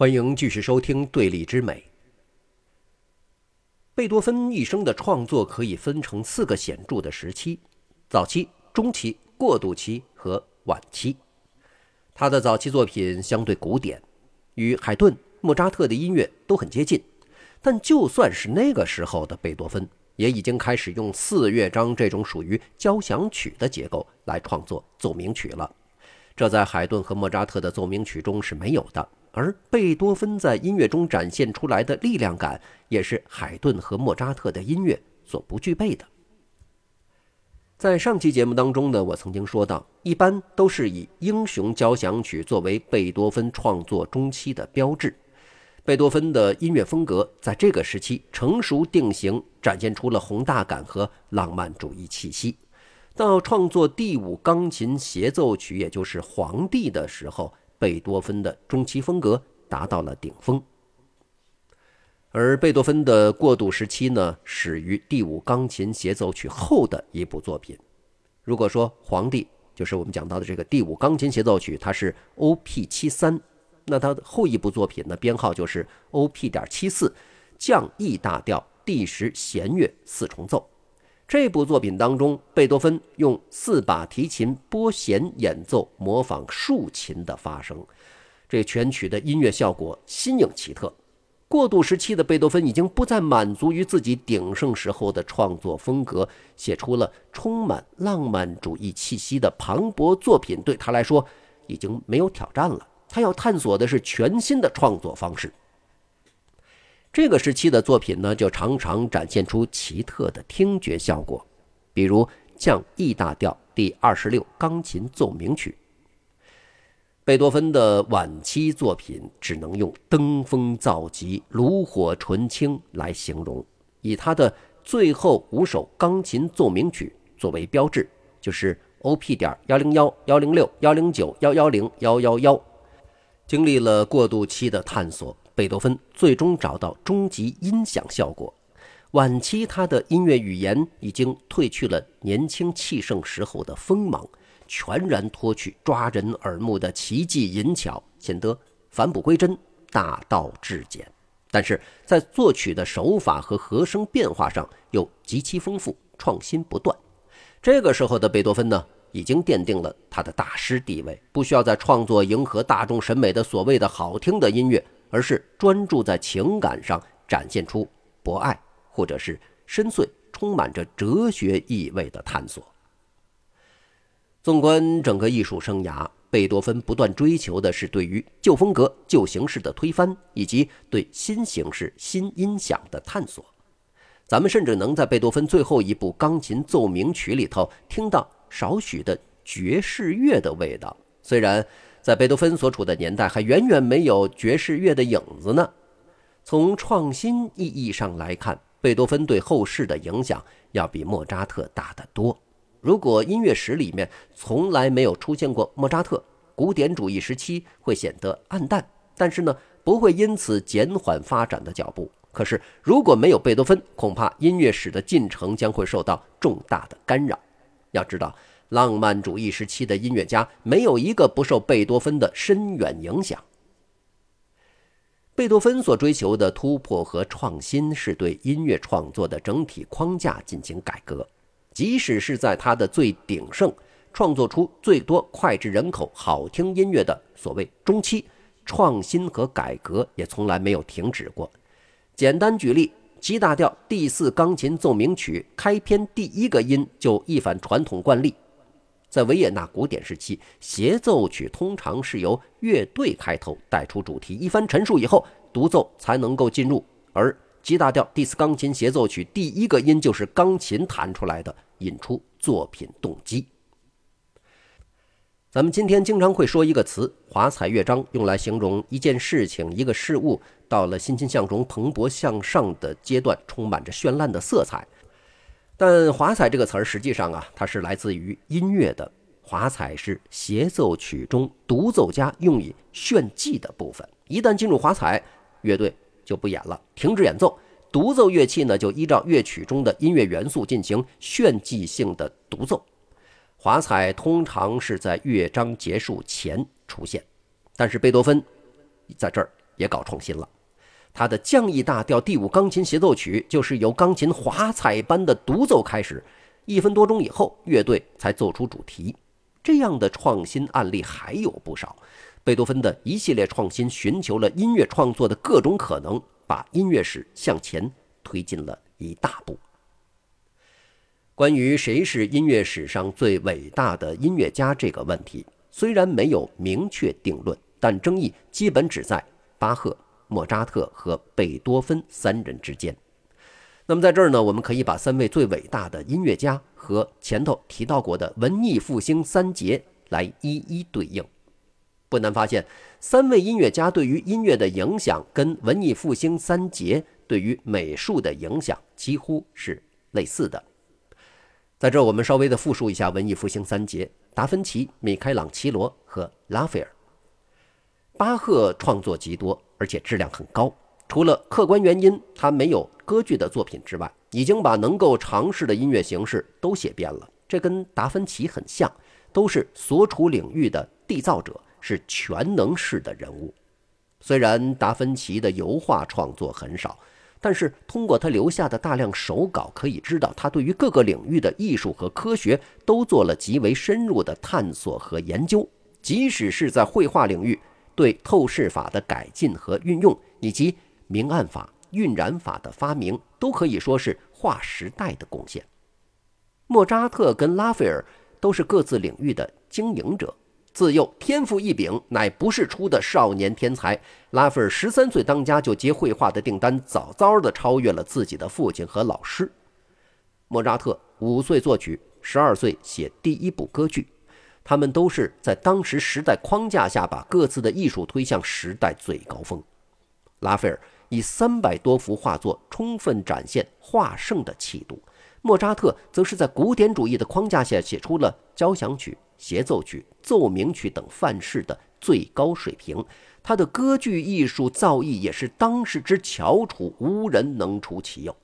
欢迎继续收听《对立之美》。贝多芬一生的创作可以分成四个显著的时期：早期、中期、过渡期和晚期。他的早期作品相对古典，与海顿、莫扎特的音乐都很接近。但就算是那个时候的贝多芬，也已经开始用四乐章这种属于交响曲的结构来创作奏鸣曲了。这在海顿和莫扎特的奏鸣曲中是没有的。而贝多芬在音乐中展现出来的力量感，也是海顿和莫扎特的音乐所不具备的。在上期节目当中呢，我曾经说到，一般都是以英雄交响曲作为贝多芬创作中期的标志。贝多芬的音乐风格在这个时期成熟定型，展现出了宏大感和浪漫主义气息。到创作第五钢琴协奏曲，也就是《皇帝》的时候。贝多芬的中期风格达到了顶峰，而贝多芬的过渡时期呢，始于第五钢琴协奏曲后的一部作品。如果说《皇帝》就是我们讲到的这个第五钢琴协奏曲，它是 O.P. 七三，那它后一部作品的，编号就是 O.P. 点七四，降 E 大调第十弦乐四重奏。这部作品当中，贝多芬用四把提琴拨弦演奏，模仿竖琴的发声，这全曲的音乐效果新颖奇特。过渡时期的贝多芬已经不再满足于自己鼎盛时候的创作风格，写出了充满浪漫主义气息的磅礴作品，对他来说已经没有挑战了。他要探索的是全新的创作方式。这个时期的作品呢，就常常展现出奇特的听觉效果，比如降 E 大调第二十六钢琴奏鸣曲。贝多芬的晚期作品只能用登峰造极、炉火纯青来形容，以他的最后五首钢琴奏鸣曲作为标志，就是 O.P. 点幺零幺、幺零六、幺零九、幺幺零、幺幺幺。经历了过渡期的探索。贝多芬最终找到终极音响效果。晚期他的音乐语言已经褪去了年轻气盛时候的锋芒，全然脱去抓人耳目的奇技淫巧，显得返璞归真、大道至简。但是在作曲的手法和和声变化上又极其丰富，创新不断。这个时候的贝多芬呢，已经奠定了他的大师地位，不需要再创作迎合大众审美的所谓的好听的音乐。而是专注在情感上，展现出博爱或者是深邃、充满着哲学意味的探索。纵观整个艺术生涯，贝多芬不断追求的是对于旧风格、旧形式的推翻，以及对新形式、新音响的探索。咱们甚至能在贝多芬最后一部钢琴奏鸣曲里头听到少许的爵士乐的味道，虽然。在贝多芬所处的年代，还远远没有爵士乐的影子呢。从创新意义上来看，贝多芬对后世的影响要比莫扎特大得多。如果音乐史里面从来没有出现过莫扎特，古典主义时期会显得暗淡，但是呢，不会因此减缓发展的脚步。可是，如果没有贝多芬，恐怕音乐史的进程将会受到重大的干扰。要知道。浪漫主义时期的音乐家没有一个不受贝多芬的深远影响。贝多芬所追求的突破和创新，是对音乐创作的整体框架进行改革。即使是在他的最鼎盛，创作出最多脍炙人口好听音乐的所谓中期，创新和改革也从来没有停止过。简单举例，G 大调第四钢琴奏鸣曲开篇第一个音就一反传统惯例。在维也纳古典时期，协奏曲通常是由乐队开头带出主题，一番陈述以后，独奏才能够进入。而 G 大调第四钢琴协奏曲第一个音就是钢琴弹出来的，引出作品动机。咱们今天经常会说一个词“华彩乐章”，用来形容一件事情、一个事物到了欣欣向荣、蓬勃向上的阶段，充满着绚烂的色彩。但华彩这个词儿实际上啊，它是来自于音乐的。华彩是协奏曲中独奏家用以炫技的部分。一旦进入华彩，乐队就不演了，停止演奏。独奏乐器呢，就依照乐曲中的音乐元素进行炫技性的独奏。华彩通常是在乐章结束前出现，但是贝多芬在这儿也搞创新了。他的降 E 大调第五钢琴协奏曲就是由钢琴华彩般的独奏开始，一分多钟以后，乐队才奏出主题。这样的创新案例还有不少。贝多芬的一系列创新，寻求了音乐创作的各种可能，把音乐史向前推进了一大步。关于谁是音乐史上最伟大的音乐家这个问题，虽然没有明确定论，但争议基本只在巴赫、莫扎特和贝多芬三人之间。那么在这儿呢，我们可以把三位最伟大的音乐家和前头提到过的文艺复兴三杰来一一对应。不难发现，三位音乐家对于音乐的影响跟文艺复兴三杰对于美术的影响几乎是类似的。在这儿，我们稍微的复述一下文艺复兴三杰：达芬奇、米开朗基罗和拉斐尔。巴赫创作极多，而且质量很高。除了客观原因，他没有歌剧的作品之外，已经把能够尝试的音乐形式都写遍了。这跟达芬奇很像，都是所处领域的缔造者，是全能式的人物。虽然达芬奇的油画创作很少。但是通过他留下的大量手稿，可以知道他对于各个领域的艺术和科学都做了极为深入的探索和研究。即使是在绘画领域，对透视法的改进和运用，以及明暗法、晕染法的发明，都可以说是划时代的贡献。莫扎特跟拉斐尔都是各自领域的经营者。自幼天赋异禀，乃不世出的少年天才。拉斐尔十三岁当家就接绘画的订单，早早的超越了自己的父亲和老师。莫扎特五岁作曲，十二岁写第一部歌剧。他们都是在当时时代框架下，把各自的艺术推向时代最高峰。拉斐尔以三百多幅画作，充分展现画圣的气度。莫扎特则是在古典主义的框架下，写出了交响曲。协奏曲、奏鸣曲等范式的最高水平，他的歌剧艺术造诣也是当时之翘楚，无人能出其右。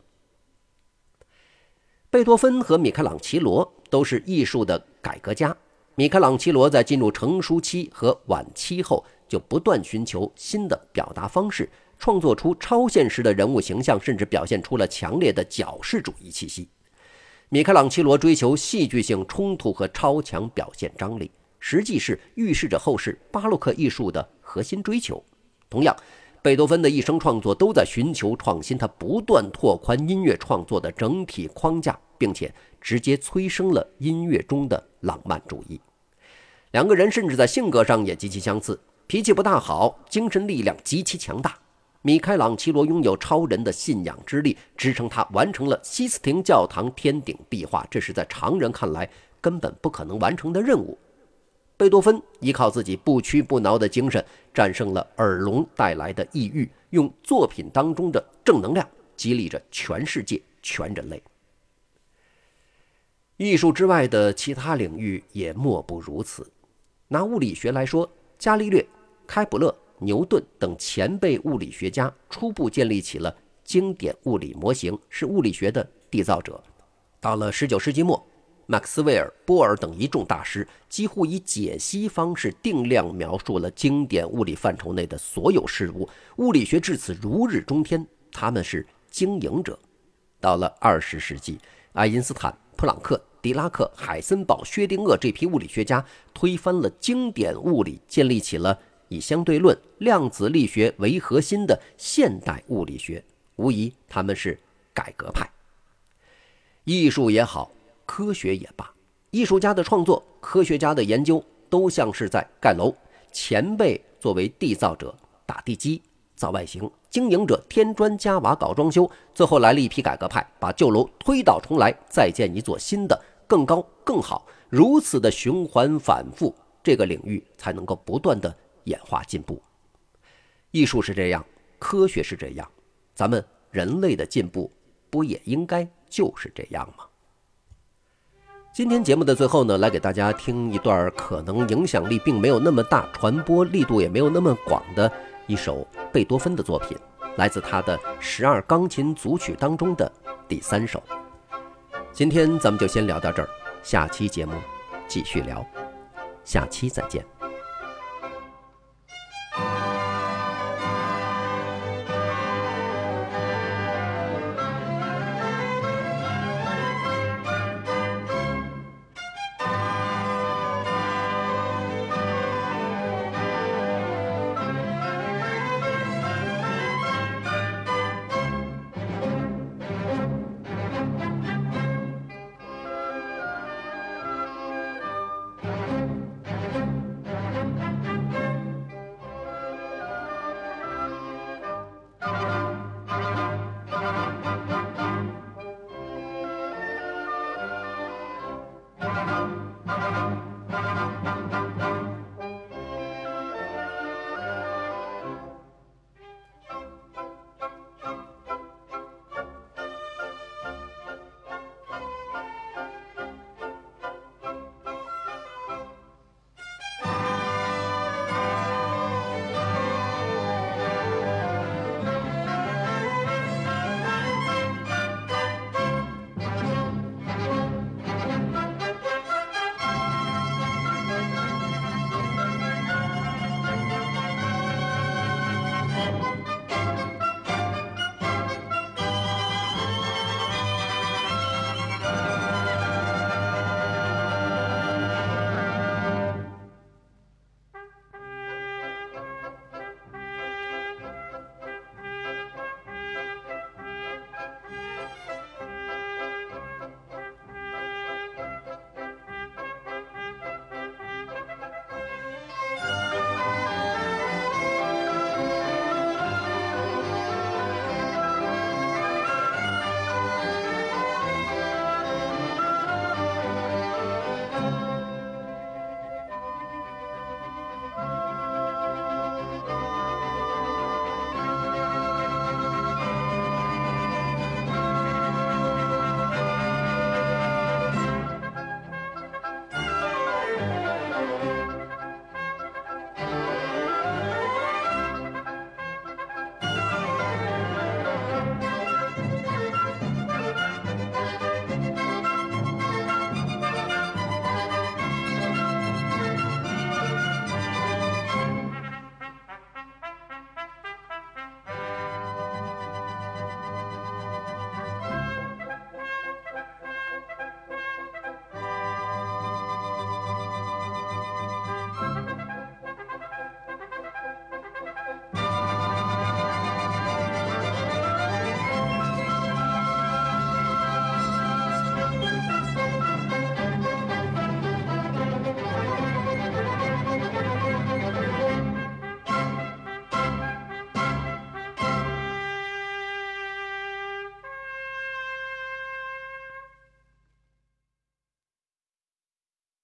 贝多芬和米开朗琪罗都是艺术的改革家。米开朗基罗在进入成熟期和晚期后，就不断寻求新的表达方式，创作出超现实的人物形象，甚至表现出了强烈的矫饰主义气息。米开朗基罗追求戏剧性冲突和超强表现张力，实际是预示着后世巴洛克艺术的核心追求。同样，贝多芬的一生创作都在寻求创新，他不断拓宽音乐创作的整体框架，并且直接催生了音乐中的浪漫主义。两个人甚至在性格上也极其相似，脾气不大好，精神力量极其强大。米开朗基罗拥有超人的信仰之力，支撑他完成了西斯廷教堂天顶壁画，这是在常人看来根本不可能完成的任务。贝多芬依靠自己不屈不挠的精神，战胜了耳聋带来的抑郁，用作品当中的正能量激励着全世界、全人类。艺术之外的其他领域也莫不如此。拿物理学来说，伽利略、开普勒。牛顿等前辈物理学家初步建立起了经典物理模型，是物理学的缔造者。到了19世纪末，马克斯韦尔、波尔等一众大师几乎以解析方式定量描述了经典物理范畴内的所有事物，物理学至此如日中天。他们是经营者。到了20世纪，爱因斯坦、普朗克、狄拉克、海森堡、薛定谔这批物理学家推翻了经典物理，建立起了。以相对论、量子力学为核心的现代物理学，无疑他们是改革派。艺术也好，科学也罢，艺术家的创作、科学家的研究，都像是在盖楼。前辈作为缔造者，打地基、造外形；经营者添砖加瓦、搞装修。最后来了一批改革派，把旧楼推倒重来，再建一座新的，更高、更好。如此的循环反复，这个领域才能够不断的。演化进步，艺术是这样，科学是这样，咱们人类的进步不也应该就是这样吗？今天节目的最后呢，来给大家听一段可能影响力并没有那么大、传播力度也没有那么广的一首贝多芬的作品，来自他的十二钢琴组曲当中的第三首。今天咱们就先聊到这儿，下期节目继续聊，下期再见。